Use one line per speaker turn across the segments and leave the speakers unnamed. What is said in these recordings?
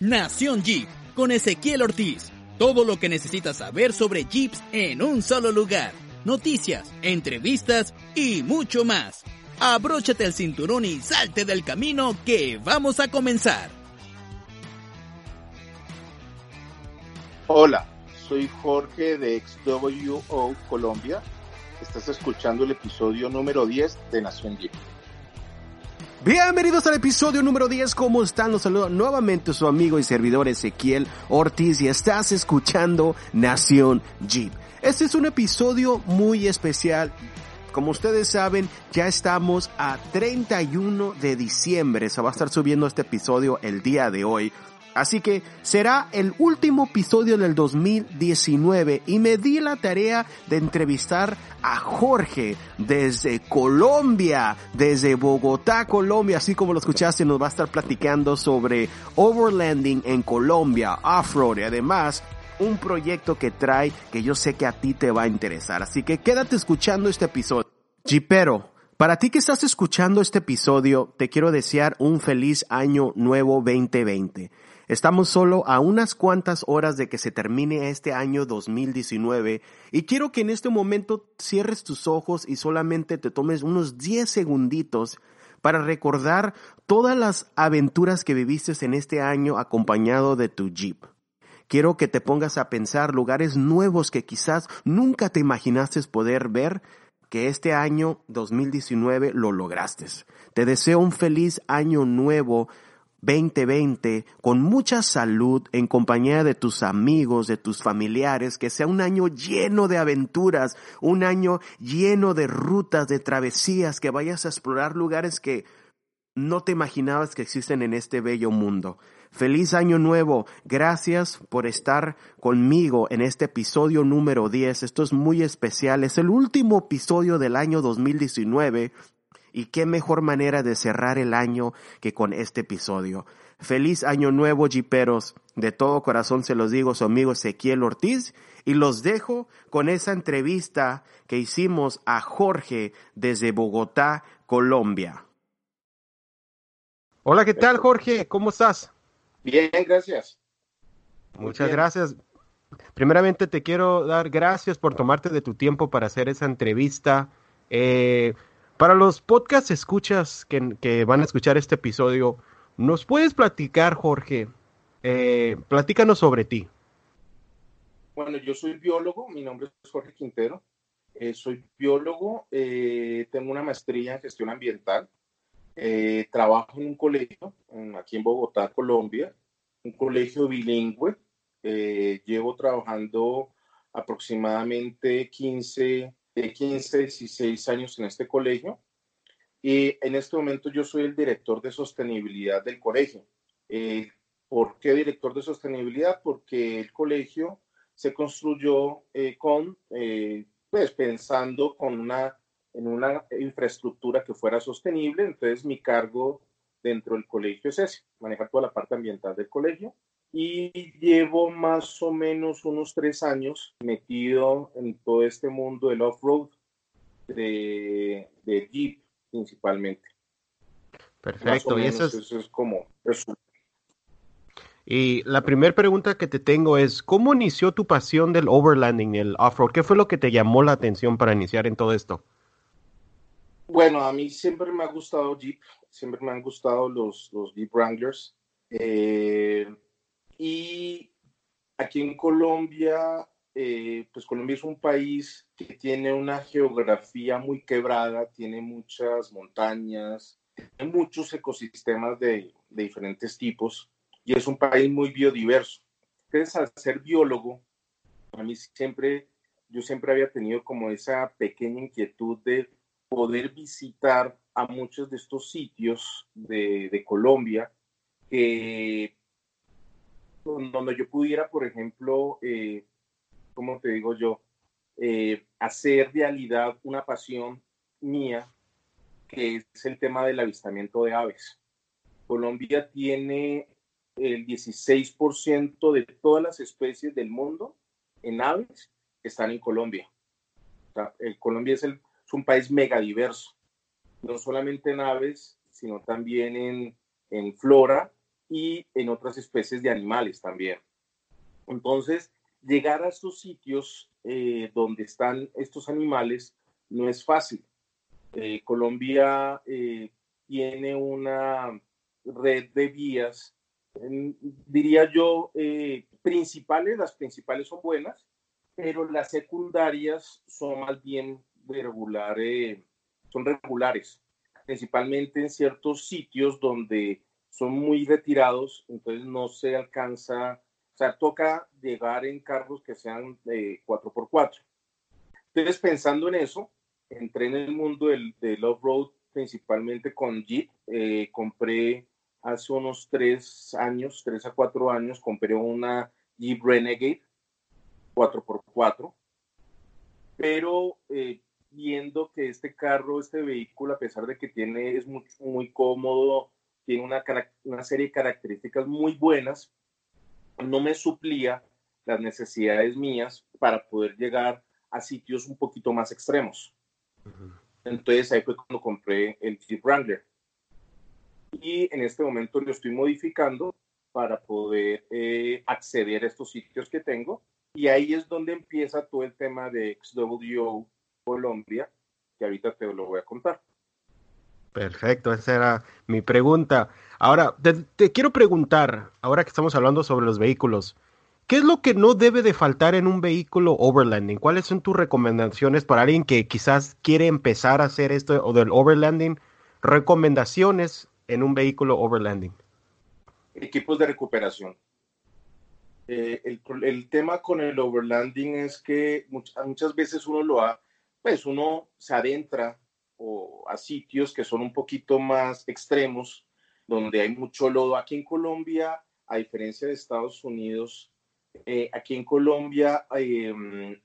Nación Jeep con Ezequiel Ortiz. Todo lo que necesitas saber sobre Jeeps en un solo lugar. Noticias, entrevistas y mucho más. Abróchate el cinturón y salte del camino que vamos a comenzar.
Hola, soy Jorge de XWO Colombia. Estás escuchando el episodio número 10 de Nación Jeep.
Bienvenidos al episodio número 10. ¿Cómo están? Los saludo nuevamente su amigo y servidor Ezequiel Ortiz y estás escuchando Nación Jeep. Este es un episodio muy especial. Como ustedes saben, ya estamos a 31 de diciembre. Se va a estar subiendo este episodio el día de hoy. Así que será el último episodio del 2019 y me di la tarea de entrevistar a Jorge desde Colombia, desde Bogotá, Colombia, así como lo escuchaste, nos va a estar platicando sobre overlanding en Colombia, off-road y además un proyecto que trae que yo sé que a ti te va a interesar. Así que quédate escuchando este episodio. Jeepero, para ti que estás escuchando este episodio, te quiero desear un feliz año nuevo 2020. Estamos solo a unas cuantas horas de que se termine este año 2019 y quiero que en este momento cierres tus ojos y solamente te tomes unos 10 segunditos para recordar todas las aventuras que viviste en este año acompañado de tu Jeep. Quiero que te pongas a pensar lugares nuevos que quizás nunca te imaginaste poder ver que este año 2019 lo lograste. Te deseo un feliz año nuevo 2020 con mucha salud en compañía de tus amigos, de tus familiares, que sea un año lleno de aventuras, un año lleno de rutas, de travesías, que vayas a explorar lugares que no te imaginabas que existen en este bello mundo. Feliz año nuevo. Gracias por estar conmigo en este episodio número 10. Esto es muy especial. Es el último episodio del año 2019 y qué mejor manera de cerrar el año que con este episodio. Feliz año nuevo, jiperos. De todo corazón se los digo, su amigo Ezequiel Ortiz. Y los dejo con esa entrevista que hicimos a Jorge desde Bogotá, Colombia. Hola, ¿qué tal, Jorge? ¿Cómo estás?
Bien, gracias.
Muchas gracias. Primeramente te quiero dar gracias por tomarte de tu tiempo para hacer esa entrevista. Eh, para los podcast escuchas que, van a escuchar este episodio, ¿nos puedes platicar, Jorge? Eh, platícanos sobre ti.
Bueno, yo soy biólogo, mi nombre es Jorge Quintero. Eh, soy biólogo, eh, tengo una maestría en gestión ambiental. trabajo en un colegio aquí en Bogotá, Colombia, un colegio bilingüe. llevo trabajando aproximadamente 15 de 15, 16 años en este colegio y en este momento yo soy el director de sostenibilidad del colegio. Eh, ¿Por qué director de sostenibilidad? Porque el colegio se construyó eh, con, eh, pues pensando con una, en una infraestructura que fuera sostenible. Entonces mi cargo dentro del colegio es ese, manejar toda la parte ambiental del colegio y llevo más o menos unos tres años metido en todo este mundo del off-road, de, Jeep principalmente.
Perfecto,
y eso es, como...
Y la primera pregunta que te tengo es, ¿cómo inició tu pasión del overlanding, el off-road? ¿Qué fue lo que te llamó la atención para iniciar en todo esto?
Bueno, a mí siempre me ha gustado Jeep, siempre me han gustado los, los Jeep Wranglers. Eh, y aquí en Colombia, eh, pues Colombia es un país que tiene una geografía muy quebrada, tiene muchas montañas, tiene muchos ecosistemas de, diferentes tipos y es un país muy biodiverso. Entonces, al ser biólogo, a mí siempre, yo siempre había tenido como esa pequeña inquietud de poder visitar a muchos de estos sitios de, de Colombia que donde yo pudiera, por ejemplo, eh, como te digo yo, eh, hacer realidad una pasión mía, que es el tema del avistamiento de aves. Colombia tiene el 16% de todas las especies del mundo en aves están en Colombia. Colombia es, un país megadiverso, no solamente en aves, sino también en flora y en otras especies de animales también. Entonces, llegar a estos sitios eh, donde están estos animales no es fácil. Eh, Colombia eh, tiene una red de vías, diría yo, principales, las principales son buenas, pero las secundarias son más bien regular, son regulares, principalmente en ciertos sitios donde son muy retirados, entonces no se alcanza o sea, toca llegar en carros que sean de 4x4. Entonces, pensando en eso, entré en el mundo del, del off-road principalmente con Jeep. Eh, compré hace unos tres años, tres a cuatro años, compré una Jeep Renegade 4x4. Pero eh, viendo que este carro, este vehículo, a pesar de que tiene, es muy, muy cómodo, tiene una, una serie de características muy buenas, no me suplía las necesidades mías para poder llegar a sitios un poquito más extremos. Entonces ahí fue cuando compré el Jeep Wrangler. Y en este momento lo estoy modificando para poder eh, acceder a estos sitios que tengo. Y ahí es donde empieza todo el tema de XWO Colombia, que ahorita te lo voy a contar.
Perfecto, esa era mi pregunta. Ahora, te, quiero preguntar, ahora que estamos hablando sobre los vehículos, ¿qué es lo que no debe de faltar en un vehículo overlanding? ¿Cuáles son tus recomendaciones para alguien que quizás quiere empezar a hacer esto o del overlanding? Recomendaciones en un vehículo overlanding.
Equipos de recuperación. Eh, el, tema con el overlanding es que muchas, muchas veces uno lo ha, pues uno se adentra o a sitios que son un poquito más extremos, donde hay mucho lodo. Aquí en Colombia, a diferencia de Estados Unidos, eh, aquí en Colombia, em,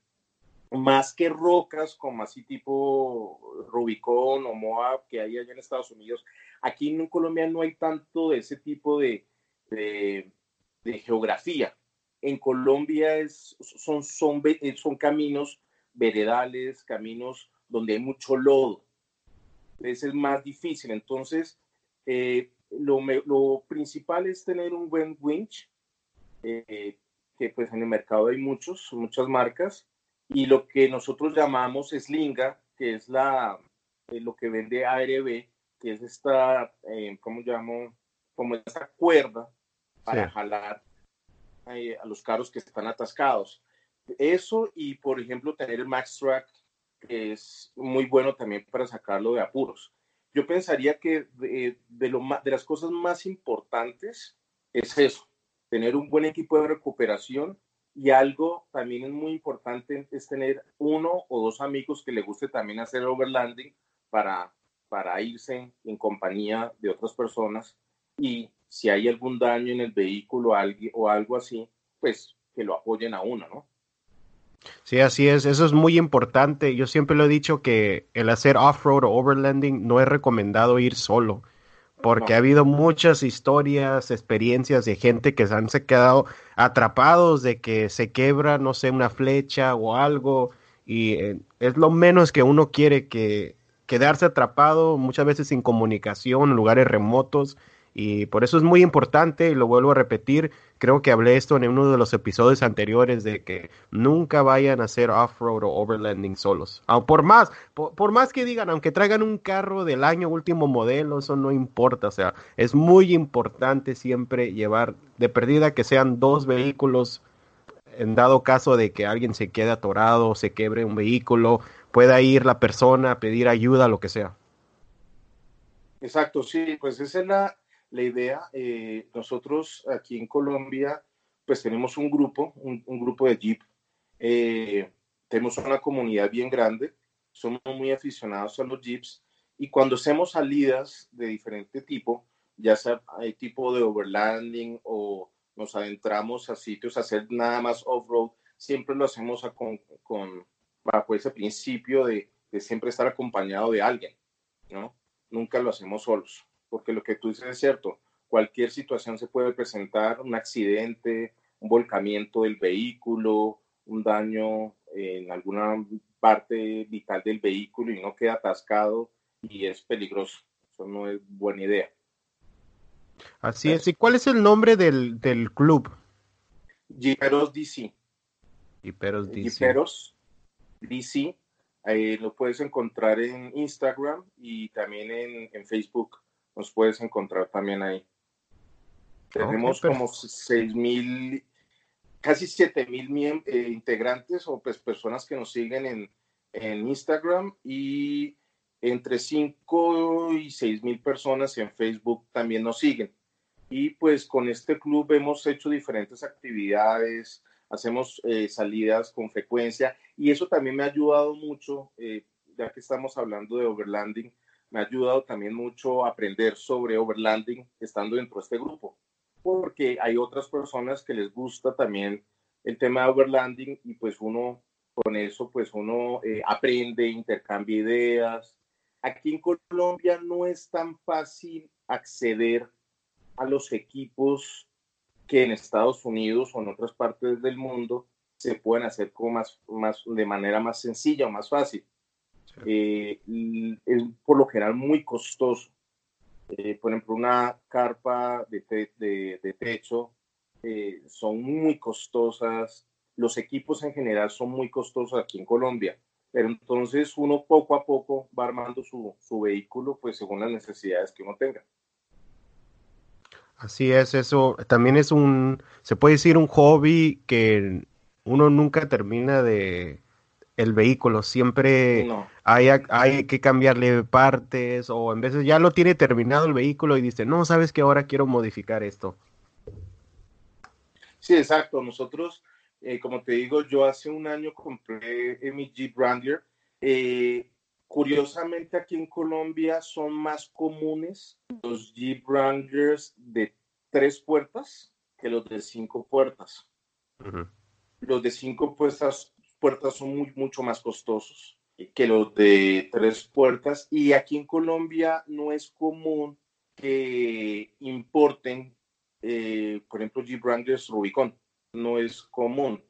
más que rocas como así tipo Rubicón o Moab que hay allá en Estados Unidos, aquí en Colombia no hay tanto de ese tipo de, de, geografía. En Colombia es, son, son, son caminos veredales, caminos donde hay mucho lodo ese es más difícil. Entonces, eh, lo, lo, principal es tener un buen winch, eh, que pues en el mercado hay muchos, muchas marcas, y lo que nosotros llamamos slinga, que es la, eh, lo que vende ARB, que es esta, ¿cómo llamo? Como esta cuerda para jalar a los carros que están atascados. Eso y, por ejemplo, tener el Max Track es muy bueno también para sacarlo de apuros. Yo pensaría que de, de las cosas más importantes es eso, tener un buen equipo de recuperación y algo también es muy importante es tener uno o dos amigos que le guste también hacer overlanding para, para irse en compañía de otras personas y si hay algún daño en el vehículo o algo así, pues que lo apoyen a uno, ¿no?
Sí, así es. Eso es muy importante. Yo siempre lo he dicho que el hacer off-road o overlanding no es recomendado ir solo, porque ha habido muchas historias, experiencias de gente que se han quedado atrapados de que se quebra, no sé, una flecha o algo, y eh, es lo menos que uno quiere que quedarse atrapado, muchas veces sin comunicación, en lugares remotos y por eso es muy importante, y lo vuelvo a repetir, creo que hablé esto en uno de los episodios anteriores, de que nunca vayan a hacer off-road o overlanding solos. Ah, por más, por, más que digan, aunque traigan un carro del año último modelo, eso no importa. O sea, es muy importante siempre llevar de perdida que sean dos vehículos en dado caso de que alguien se quede atorado, se quebre un vehículo, pueda ir la persona a pedir ayuda, lo que sea.
Exacto, sí, pues esa es la, la idea, eh, nosotros aquí en Colombia, pues tenemos un grupo, un, grupo de Jeep, eh, tenemos una comunidad bien grande, somos muy aficionados a los Jeeps y cuando hacemos salidas de diferente tipo, ya sea hay tipo de overlanding o nos adentramos a sitios a hacer nada más off-road, siempre lo hacemos con, con, bajo ese principio de, de siempre estar acompañado de alguien, ¿no? Nunca lo hacemos solos porque lo que tú dices es cierto, cualquier situación se puede presentar, un accidente, un volcamiento del vehículo, un daño en alguna parte vital del vehículo y no queda atascado y es peligroso. Eso no es buena idea.
Así es. ¿Y cuál es el nombre del, del club?
Jiperos DC.
Jiperos DC.
Jiperos DC. Ahí lo puedes encontrar en Instagram y también en, en Facebook. Nos puedes encontrar también ahí. Tenemos como seis mil, casi siete mil eh, integrantes o pues personas que nos siguen en, en Instagram y entre 5 y 6 mil personas en Facebook también nos siguen. Y pues con este club hemos hecho diferentes actividades, hacemos eh, salidas con frecuencia y eso también me ha ayudado mucho, eh, ya que estamos hablando de overlanding, me ha ayudado también mucho a aprender sobre overlanding estando dentro de este grupo, porque hay otras personas que les gusta también el tema de overlanding y pues uno con eso pues uno eh, aprende, intercambia ideas. Aquí en Colombia no es tan fácil acceder a los equipos que en Estados Unidos o en otras partes del mundo se pueden hacer como más, más, de manera más sencilla o más fácil. Eh, es por lo general muy costoso. Eh, por ejemplo, una carpa de, de, de techo son muy costosas, los equipos en general son muy costosos aquí en Colombia, pero entonces uno poco a poco va armando su, su vehículo pues según las necesidades que uno tenga.
Así es, eso también es un, se puede decir un hobby que uno nunca termina de el vehículo, siempre hay, hay que cambiarle partes o en veces ya lo tiene terminado el vehículo y dice, no, sabes que ahora quiero modificar esto.
Sí, exacto, nosotros eh, como te digo, yo hace un año compré mi Jeep Wrangler. Eh, curiosamente, aquí en Colombia son más comunes los Jeep Wranglers de tres puertas que los de cinco puertas. Los de cinco puertas, puertas son muy, mucho más costosos que los de tres puertas. Y aquí en Colombia no es común que importen, eh, por ejemplo, Jeep Wranglers Rubicon no es común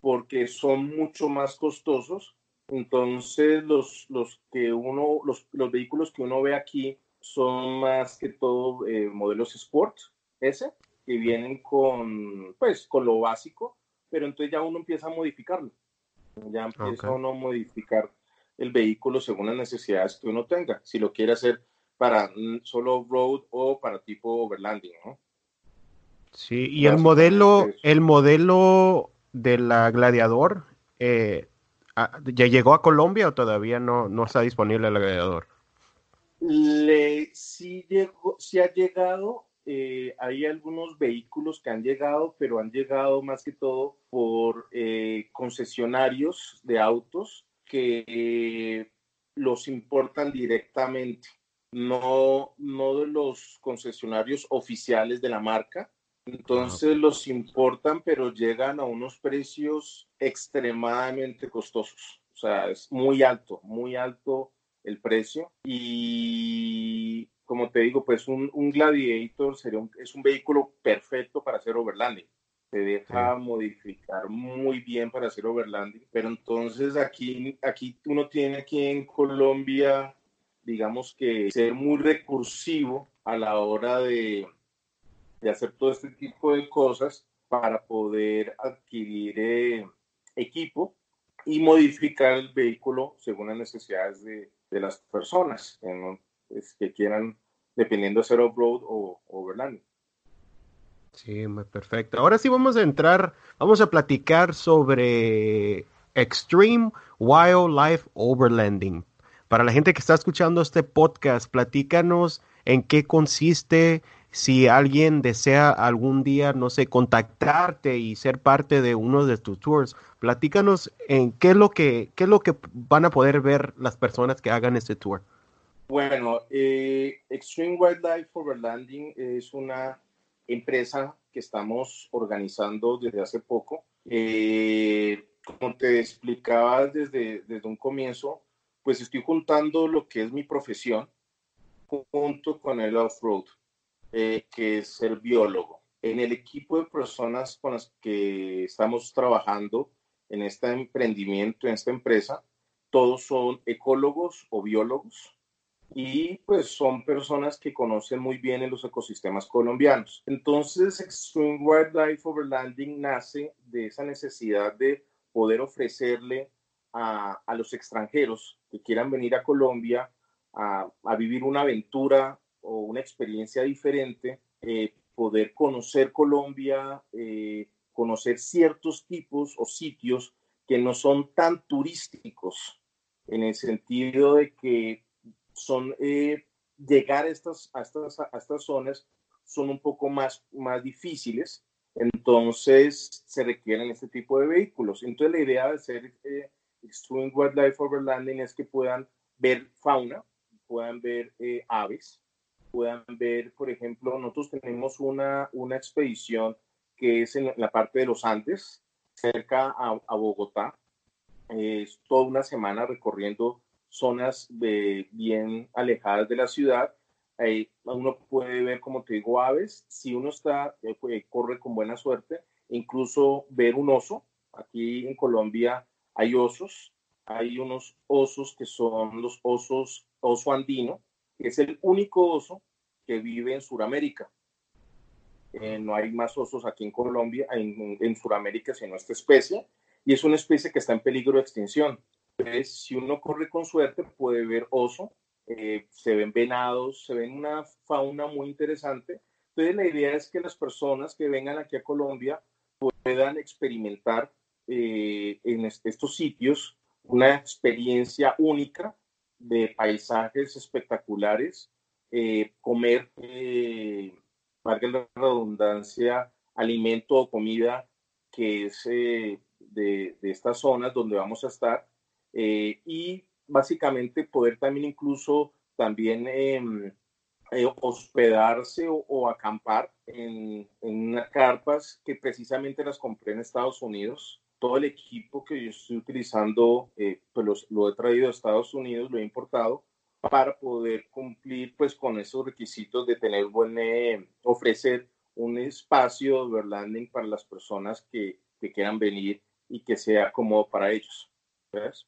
porque son mucho más costosos. Entonces, los, los que uno, los, los vehículos que uno ve aquí son más que todo eh, modelos Sport, ese, que vienen con, pues, con lo básico, pero entonces ya uno empieza a modificarlo. Ya empieza uno a modificar el vehículo según las necesidades que uno tenga. Si lo quiere hacer para solo road o para tipo overlanding, ¿no?
Sí, y el modelo, el modelo de la Gladiador, eh, ah, ¿ya llegó a Colombia o todavía no, no está disponible el Gladiador?
Le, sí, llegó, sí ha llegado, eh, hay algunos vehículos que han llegado, pero han llegado más que todo por eh, concesionarios de autos que los importan directamente, no, no de los concesionarios oficiales de la marca, entonces los importan, pero llegan a unos precios extremadamente costosos. O sea, es muy alto, muy alto el precio. Y como te digo, pues un, Gladiator sería es un vehículo perfecto para hacer overlanding. Se deja modificar muy bien para hacer overlanding. Pero entonces aquí, aquí uno tiene aquí en Colombia, digamos que ser muy recursivo a la hora de, de hacer todo este tipo de cosas para poder adquirir eh, equipo y modificar el vehículo según las necesidades de, de las personas pues, que quieran, dependiendo de ser off-road o overland.
Sí, perfecto. Ahora sí vamos a entrar, vamos a platicar sobre Extreme Wildlife Overlanding. Para la gente que está escuchando este podcast, platícanos en qué consiste, si alguien desea algún día, no sé, contactarte y ser parte de uno de tus tours, platícanos en qué es lo que, qué es lo que van a poder ver las personas que hagan este tour.
Bueno, eh, Extreme Wildlife Overlanding es una empresa que estamos organizando desde hace poco. Eh, como te explicaba desde, desde un comienzo, pues estoy juntando lo que es mi profesión junto con el off-road. Eh, que es ser biólogo. En el equipo de personas con las que estamos trabajando en este emprendimiento, en esta empresa, todos son ecólogos o biólogos y pues son personas que conocen muy bien en los ecosistemas colombianos. Entonces, Extreme Wildlife Overlanding nace de esa necesidad de poder ofrecerle a, a los extranjeros que quieran venir a Colombia a, a, vivir una aventura o una experiencia diferente, eh, poder conocer Colombia, eh, conocer ciertos tipos o sitios que no son tan turísticos, en el sentido de que son eh, llegar a estas, a estas, a estas zonas son un poco más, más difíciles, entonces se requieren este tipo de vehículos. Entonces la idea de hacer eh, Extreme Wildlife Overlanding es que puedan ver fauna, puedan ver eh, aves, puedan ver, por ejemplo, nosotros tenemos una, una expedición que es en la parte de los Andes, cerca a, a Bogotá. Es toda una semana recorriendo zonas de, bien alejadas de la ciudad. Ahí uno puede ver, como te digo, aves. Si uno está, eh, corre con buena suerte, incluso ver un oso. Aquí en Colombia hay osos. Hay unos osos que son los osos, oso andino, que es el único oso que vive en Sudamérica. Eh, no hay más osos aquí en Colombia, en, en Sudamérica, sino esta especie, y es una especie que está en peligro de extinción. Si uno corre con suerte, puede ver oso, eh, se ven venados, se ven una fauna muy interesante. Entonces, la idea es que las personas que vengan aquí a Colombia puedan experimentar eh, en estos sitios una experiencia única de paisajes espectaculares, eh, comer, eh, valga la redundancia, alimento o comida que es eh, de, de, estas zonas donde vamos a estar eh, y básicamente poder también incluso también em, eh, hospedarse o, acampar en, en, carpas que precisamente las compré en Estados Unidos. Todo el equipo que yo estoy utilizando, eh, pues lo he traído a Estados Unidos, lo he importado para poder cumplir pues con esos requisitos de tener buen, eh, ofrecer un espacio de overlanding para las personas que, que, quieran venir y que sea cómodo para ellos. ¿Ves?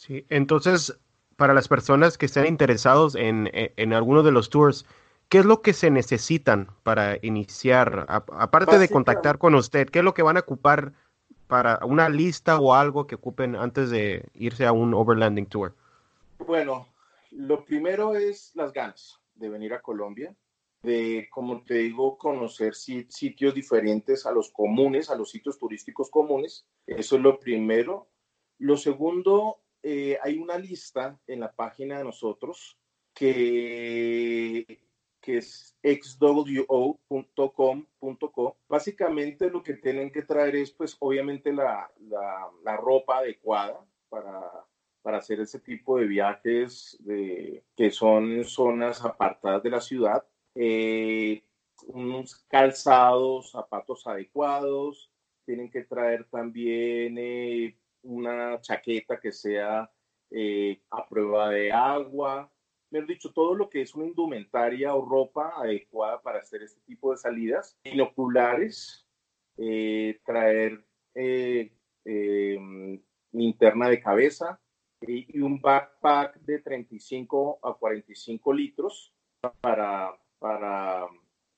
Sí, entonces, para las personas que estén interesados en, en, en, alguno de los tours, ¿qué es lo que se necesitan para iniciar? A, aparte de contactar con usted, ¿qué es lo que van a ocupar para una lista o algo que ocupen antes de irse a un overlanding tour?
Bueno, lo primero es las ganas de venir a Colombia, de, como te digo, conocer sitios diferentes a los comunes, a los sitios turísticos comunes. Eso es lo primero. Lo segundo, eh, hay una lista en la página de nosotros que, que es xwo.com.co. Básicamente lo que tienen que traer es, pues, obviamente la, la, ropa adecuada para, para hacer ese tipo de viajes de, que son en zonas apartadas de la ciudad. Eh, unos calzados, zapatos adecuados, tienen que traer también eh, una chaqueta que sea eh, a prueba de agua, mejor dicho, todo lo que es una indumentaria o ropa adecuada para hacer este tipo de salidas, binoculares, eh, traer eh, eh, linterna de cabeza y, y, un backpack de 35 a 45 litros para, para,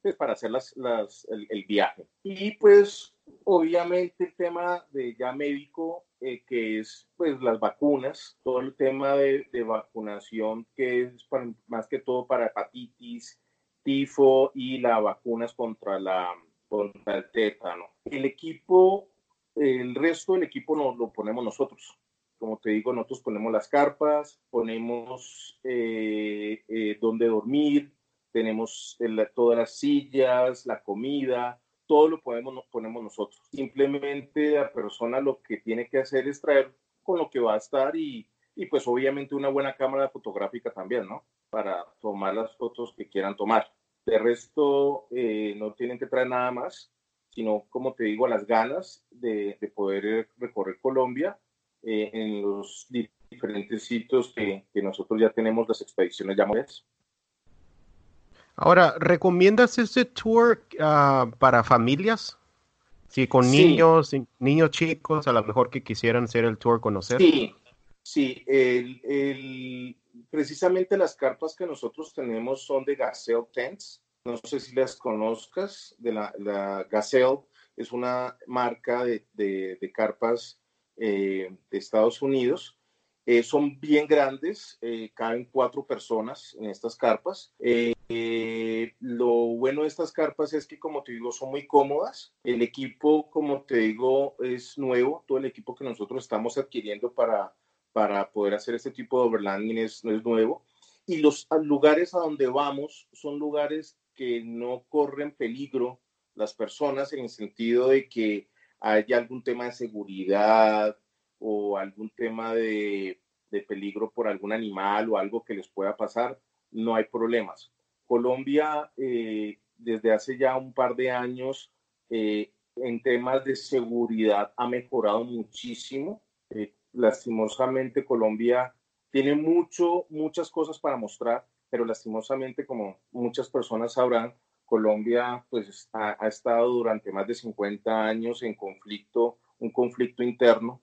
pues, para hacer las, las, el, el viaje. Y pues obviamente el tema de ya médico eh, que es pues las vacunas, todo el tema de, de vacunación que es para, más que todo para hepatitis, tifo y las vacunas contra, la, contra el tétano. El equipo, el resto del equipo nos lo ponemos nosotros. Como te digo, nosotros ponemos las carpas, ponemos eh, eh, dónde dormir, tenemos todas las sillas, la comida, todo lo podemos, ponemos nosotros. Simplemente la persona lo que tiene que hacer es traer con lo que va a estar y, y pues obviamente una buena cámara fotográfica también, ¿no? Para tomar las fotos que quieran tomar. De resto, eh, no tienen que traer nada más, sino, como te digo, las ganas de, de poder recorrer Colombia eh, en los diferentes sitios que, que, nosotros ya tenemos las expediciones ya.
Ahora, ¿recomiendas este tour uh, para familias? Sí, con sí. niños, niños chicos, a lo mejor que quisieran hacer el tour, conocer.
Sí, sí. El, el, precisamente las carpas que nosotros tenemos son de Gazelle Tents. No sé si las conozcas. De la, la Gazelle es una marca de, de, carpas eh, de Estados Unidos. Eh, son bien grandes, eh, caben cuatro personas en estas carpas. Lo bueno de estas carpas es que, como te digo, son muy cómodas. El equipo, como te digo, es nuevo. Todo el equipo que nosotros estamos adquiriendo para, para poder hacer este tipo de overlanding es, es nuevo. Y los lugares a donde vamos son lugares que no corren peligro las personas en el sentido de que haya algún tema de seguridad o algún tema de, peligro por algún animal o algo que les pueda pasar, no hay problemas. Colombia, eh, desde hace ya un par de años, eh, en temas de seguridad ha mejorado muchísimo. Eh, lastimosamente Colombia tiene mucho, muchas cosas para mostrar, pero lastimosamente, como muchas personas sabrán, Colombia pues ha, estado durante más de 50 años en conflicto, un conflicto interno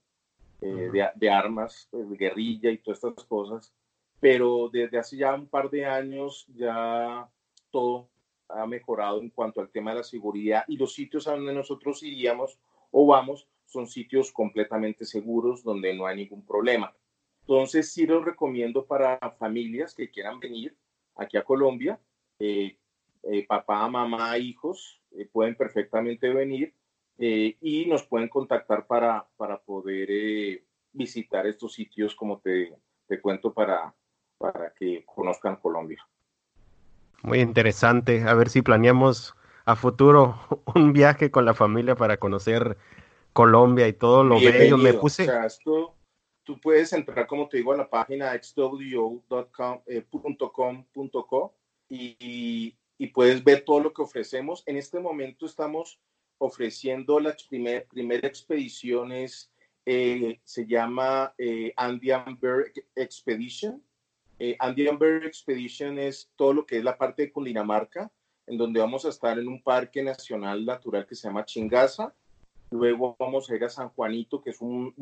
eh, de, armas, pues, guerrilla y todas estas cosas, pero desde hace ya un par de años ya todo ha mejorado en cuanto al tema de la seguridad y los sitios a donde nosotros iríamos o vamos son sitios completamente seguros donde no hay ningún problema. Entonces sí los recomiendo para familias que quieran venir aquí a Colombia. Eh, eh, papá, mamá, hijos eh, pueden perfectamente venir y nos pueden contactar para, para poder visitar estos sitios, como te, te cuento, para, para que conozcan Colombia.
Muy interesante. A ver si planeamos a futuro un viaje con la familia para conocer Colombia y todo lo bello. Me puse.
O sea, esto, tú puedes entrar, como te digo, a la página xwo.com.co eh, y, y, puedes ver todo lo que ofrecemos. En este momento estamos ofreciendo las primer, primeras expediciones, eh, se llama eh, Andean Bear Expedition. Eh, Andean Bear Expedition es todo lo que es la parte de Cundinamarca, en donde vamos a estar en un parque nacional natural que se llama Chingaza Luego vamos a ir a San Juanito, que es un,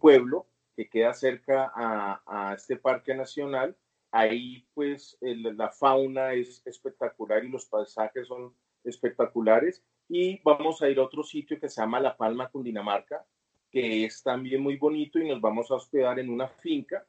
pueblo que queda cerca a, este parque nacional. Ahí pues la fauna es espectacular y los paisajes son espectaculares. Y vamos a ir a otro sitio que se llama La Palma, Cundinamarca, que es también muy bonito y nos vamos a hospedar en una finca.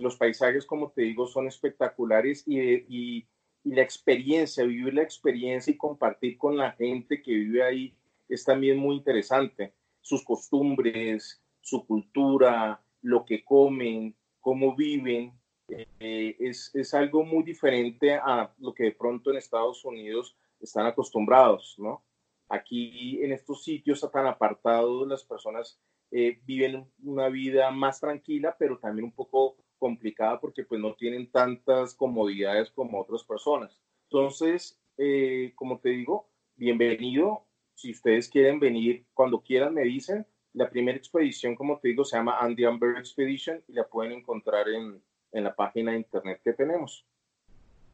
Los paisajes, como te digo, son espectaculares y, y la experiencia, vivir la experiencia y compartir con la gente que vive ahí es también muy interesante. Sus costumbres, su cultura, lo que comen, cómo viven, eh, es, es, algo muy diferente a lo que de pronto en Estados Unidos están acostumbrados, ¿no? Aquí en estos sitios tan apartados las personas eh, viven una vida más tranquila, pero también un poco complicada porque pues no tienen tantas comodidades como otras personas. Entonces, eh, como te digo, bienvenido si ustedes quieren venir, cuando quieran me dicen. La primera expedición, como te digo, se llama Andy Amber Expedition y la pueden encontrar en, en la página de internet que tenemos.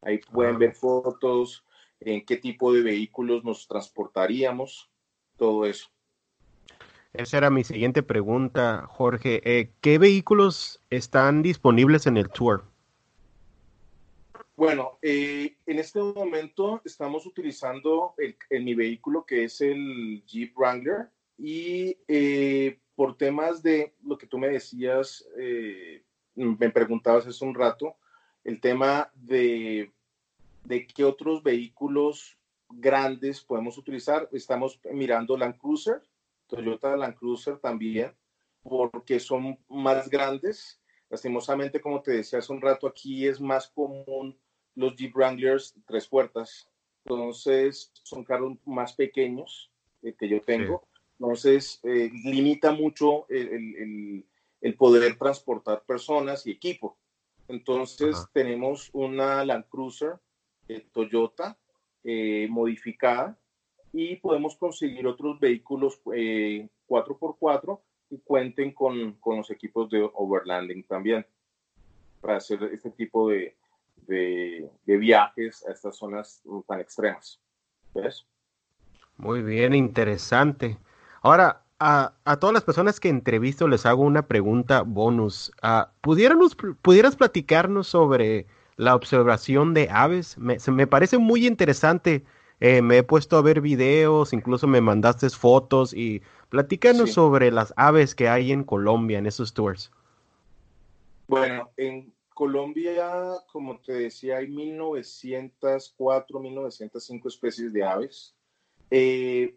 Ahí pueden ah. ver fotos, en qué tipo de vehículos nos transportaríamos, todo eso.
Esa era mi siguiente pregunta, Jorge. Eh, ¿Qué vehículos están disponibles en el tour?
Bueno, eh, en este momento estamos utilizando el, mi vehículo que es el Jeep Wrangler y eh, por temas de lo que tú me decías, eh, me preguntabas hace un rato, el tema de, de qué otros vehículos grandes podemos utilizar. Estamos mirando Land Cruiser, Toyota Land Cruiser también, porque son más grandes. Lastimosamente, como te decía hace un rato, aquí es más común los Jeep Wranglers tres puertas. Entonces son carros más pequeños eh, que yo tengo. Entonces eh, limita mucho el, poder transportar personas y equipo. Entonces tenemos una Land Cruiser eh, Toyota modificada y podemos conseguir otros vehículos 4x4 y cuenten con, con los equipos de overlanding también para hacer este tipo de, de, viajes a estas zonas tan extremas. ¿Ves?
Muy bien, interesante. Ahora, a, todas las personas que entrevisto les hago una pregunta bonus. Uh, ¿Pudieras platicarnos sobre la observación de aves? Me, me parece muy interesante. Eh, me he puesto a ver videos, incluso me mandaste fotos y platícanos sobre las aves que hay en Colombia en esos tours.
Bueno, en Colombia, como te decía, hay 1904, 1905 especies de aves. Eh,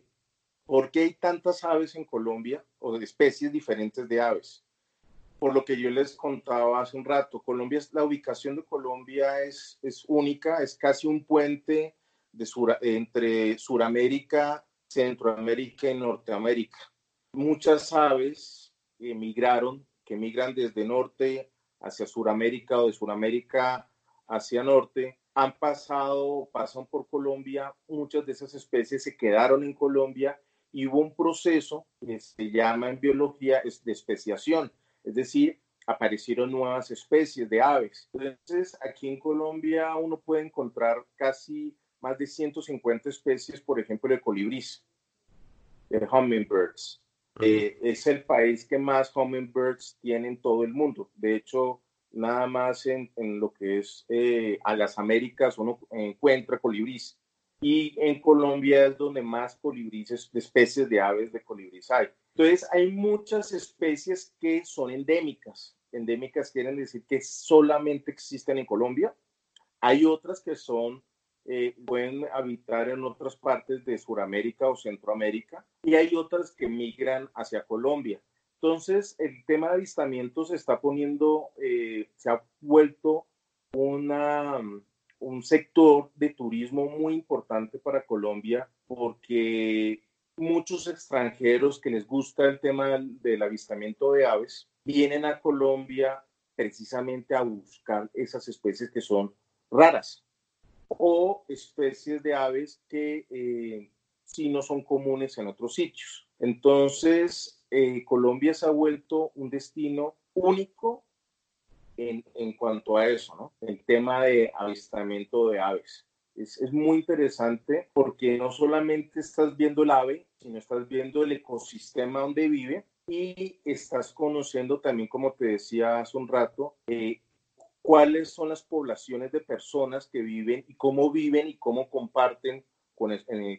¿Por qué hay tantas aves en Colombia o de especies diferentes de aves? Por lo que yo les contaba hace un rato, Colombia, la ubicación de Colombia es, es única, es casi un puente de entre Suramérica, Centroamérica y Norteamérica. Muchas aves emigraron, que migran desde norte hacia Suramérica o de Suramérica hacia norte, han pasado, pasan por Colombia, muchas de esas especies se quedaron en Colombia y hubo un proceso que se llama en biología de especiación, es decir, aparecieron nuevas especies de aves. Entonces, aquí en Colombia uno puede encontrar casi más de 150 especies, por ejemplo, de colibrís, de hummingbirds. Eh, es el país que más hummingbirds tiene en todo el mundo. De hecho, nada más en, en lo que es eh, a las Américas uno encuentra colibrís y en Colombia es donde más colibríes, especies de aves de colibríes hay. Entonces, hay muchas especies que son endémicas. Endémicas quieren decir que solamente existen en Colombia. Hay otras que son, eh, pueden habitar en otras partes de Sudamérica o Centroamérica y hay otras que migran hacia Colombia. Entonces, el tema de avistamientos se está poniendo, eh, se ha vuelto una, un sector de turismo muy importante para Colombia porque muchos extranjeros que les gusta el tema del avistamiento de aves vienen a Colombia precisamente a buscar esas especies que son raras o especies de aves que eh, sí no son comunes en otros sitios. Entonces, eh, Colombia se ha vuelto un destino único en, cuanto a eso, ¿no? El tema de avistamiento de aves. Es, es, muy interesante porque no solamente estás viendo el ave, sino estás viendo el ecosistema donde vive y estás conociendo también, como te decía hace un rato, eh, cuáles son las poblaciones de personas que viven y cómo viven y cómo comparten con,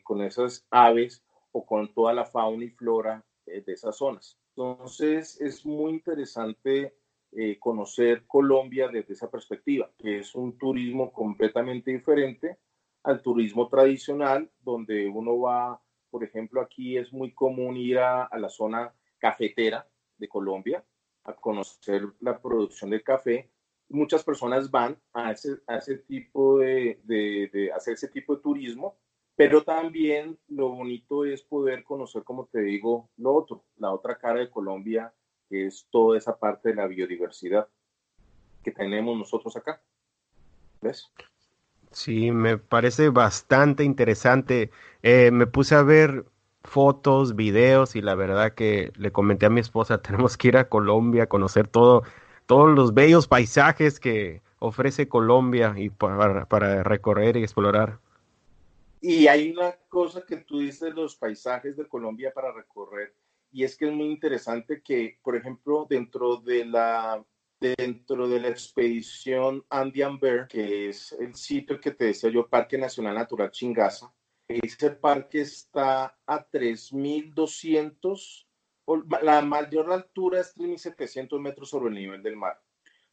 con esas aves o con toda la fauna y flora eh, de esas zonas. Entonces es muy interesante eh, conocer Colombia desde esa perspectiva, que es un turismo completamente diferente al turismo tradicional, donde uno va, por ejemplo, aquí es muy común ir a, la zona cafetera de Colombia a conocer la producción de café. Muchas personas van a ese, a ese tipo de, de, hacer ese tipo de turismo, pero también lo bonito es poder conocer, como te digo, lo otro, la otra cara de Colombia, que es toda esa parte de la biodiversidad que tenemos nosotros acá. ¿Ves?
Sí, me parece bastante interesante. Eh, me puse a ver fotos, videos y la verdad que le comenté a mi esposa, tenemos que ir a Colombia, a conocer todo, todos los bellos paisajes que ofrece Colombia y para, para recorrer y explorar.
Y hay una cosa que tú dices, los paisajes de Colombia para recorrer y es que es muy interesante que, por ejemplo, dentro de la dentro de la expedición Andean Bear, que es el sitio que te decía yo, Parque Nacional Natural Chingaza, ese parque está a 3.200, la mayor altura es 3.700 metros sobre el nivel del mar.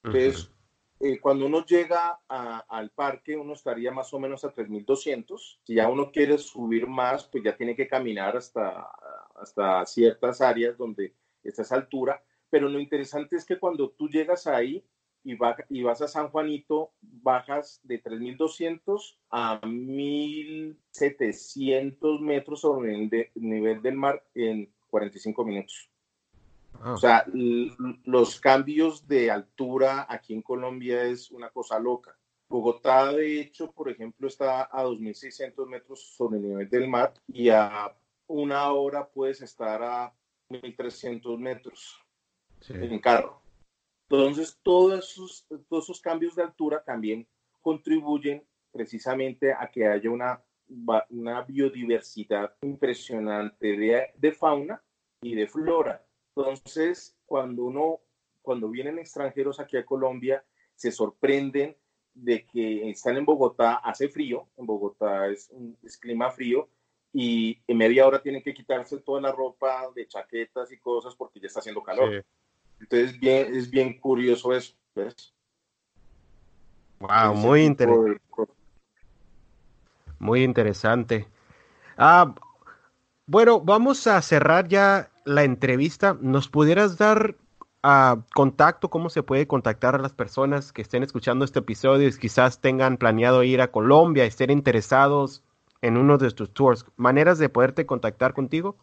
Entonces, eh, cuando uno llega al parque, uno estaría más o menos a 3.200. Si ya uno quiere subir más, pues ya tiene que caminar hasta hasta ciertas áreas donde está esa altura, pero lo interesante es que cuando tú llegas ahí y, y vas a San Juanito, bajas de 3.200 a 1.700 metros sobre el nivel del mar en 45 minutos. O sea, los cambios de altura aquí en Colombia es una cosa loca. Bogotá, de hecho, por ejemplo, está a 2.600 metros sobre el nivel del mar y a una hora puedes estar a 1300 metros en carro. Entonces, todos esos, todos esos cambios de altura también contribuyen precisamente a que haya una, una biodiversidad impresionante de, de fauna y de flora. Entonces, cuando uno, cuando vienen extranjeros aquí a Colombia, se sorprenden de que están en Bogotá, hace frío, en Bogotá es, es clima frío, y en media hora tienen que quitarse toda la ropa de chaquetas y cosas porque ya está haciendo calor. Entonces, bien, es bien curioso eso, ¿ves?
Wow, muy interesante. Muy interesante. Ah, bueno, vamos a cerrar ya la entrevista. ¿Nos pudieras dar uh, contacto? ¿Cómo se puede contactar a las personas que estén escuchando este episodio y quizás tengan planeado ir a Colombia estén interesados en uno de tus tours? ¿Maneras de poderte contactar contigo?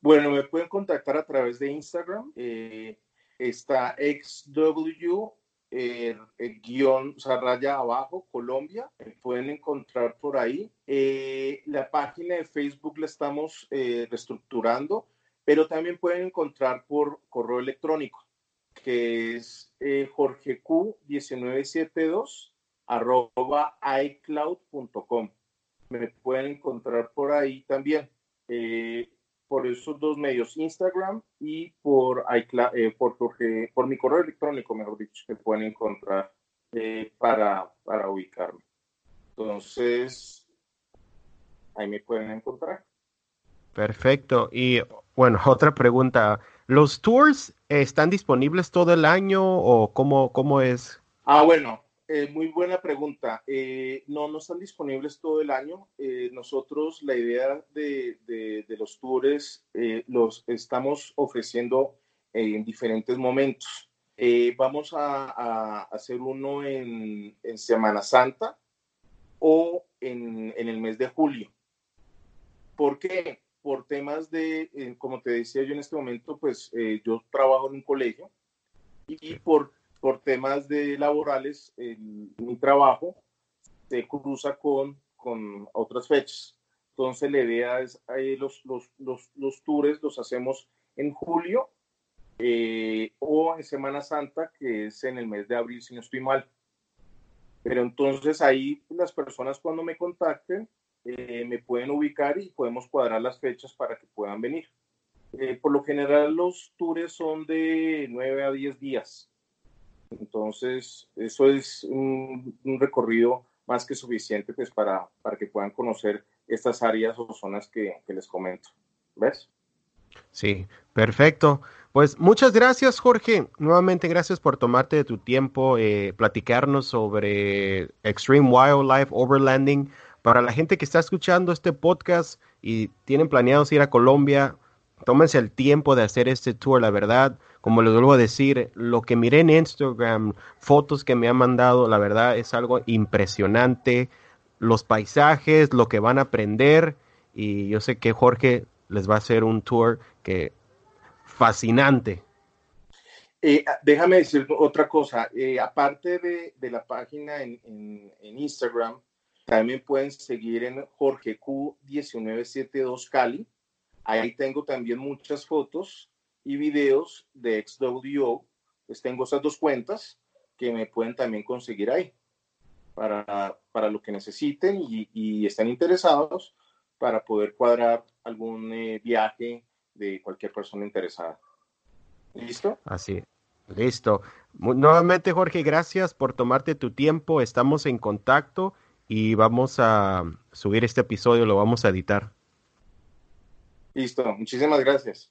Bueno, me pueden contactar a través de Instagram. Eh, está XW el, guion, o sea, raya abajo, Colombia, pueden encontrar por ahí. Eh, la página de Facebook la estamos eh, reestructurando, pero también pueden encontrar por correo electrónico, que es eh, jorgeq1972 arroba icloud.com. Me pueden encontrar por ahí también. Eh, por esos dos medios, Instagram y por, eh, por, por mi correo electrónico, mejor dicho, que pueden encontrar eh, para, para ubicarme. Entonces, ahí me pueden encontrar.
Perfecto. Y bueno, otra pregunta. ¿Los tours están disponibles todo el año o cómo, cómo es?
Ah, bueno, eh, muy buena pregunta. Eh, no, no están disponibles todo el año. Eh, nosotros la idea de, de, los tours los estamos ofreciendo en diferentes momentos. vamos a, a, hacer uno en, en, Semana Santa o en, en, el mes de julio. ¿Por qué? Por temas de, como te decía yo en este momento, pues yo trabajo en un colegio y por por temas de laborales, mi trabajo se cruza con, con otras fechas. Entonces la idea es, eh, los, los, los, los, tours los hacemos en julio eh, o en Semana Santa, que es en el mes de abril, si no estoy mal. Pero entonces ahí las personas cuando me contacten eh, me pueden ubicar y podemos cuadrar las fechas para que puedan venir. por lo general los tours son de 9 a 10 días. Entonces, eso es un, recorrido más que suficiente pues, para, para, que puedan conocer estas áreas o zonas que, les comento. ¿Ves?
Sí, perfecto. Pues muchas gracias, Jorge. Nuevamente, gracias por tomarte de tu tiempo, eh, platicarnos sobre Extreme Wildlife Overlanding. Para la gente que está escuchando este podcast y tienen planeados ir a Colombia, tómense el tiempo de hacer este tour, la verdad como les vuelvo a decir, lo que miré en Instagram, fotos que me han mandado, la verdad es algo impresionante. Los paisajes, lo que van a aprender. Y yo sé que Jorge les va a hacer un tour que fascinante.
Eh, déjame decir otra cosa. Eh, aparte de, de, la página en, en, en, Instagram, también pueden seguir en Jorge Q1972 Cali. Ahí tengo también muchas fotos y videos de XWO. Pues tengo esas dos cuentas que me pueden también conseguir ahí para, para lo que necesiten y, y, están interesados para poder cuadrar algún eh, viaje de cualquier persona interesada. ¿Listo?
Así, listo. Nuevamente, Jorge, gracias por tomarte tu tiempo. Estamos en contacto y vamos a subir este episodio, lo vamos a editar.
Listo, muchísimas gracias.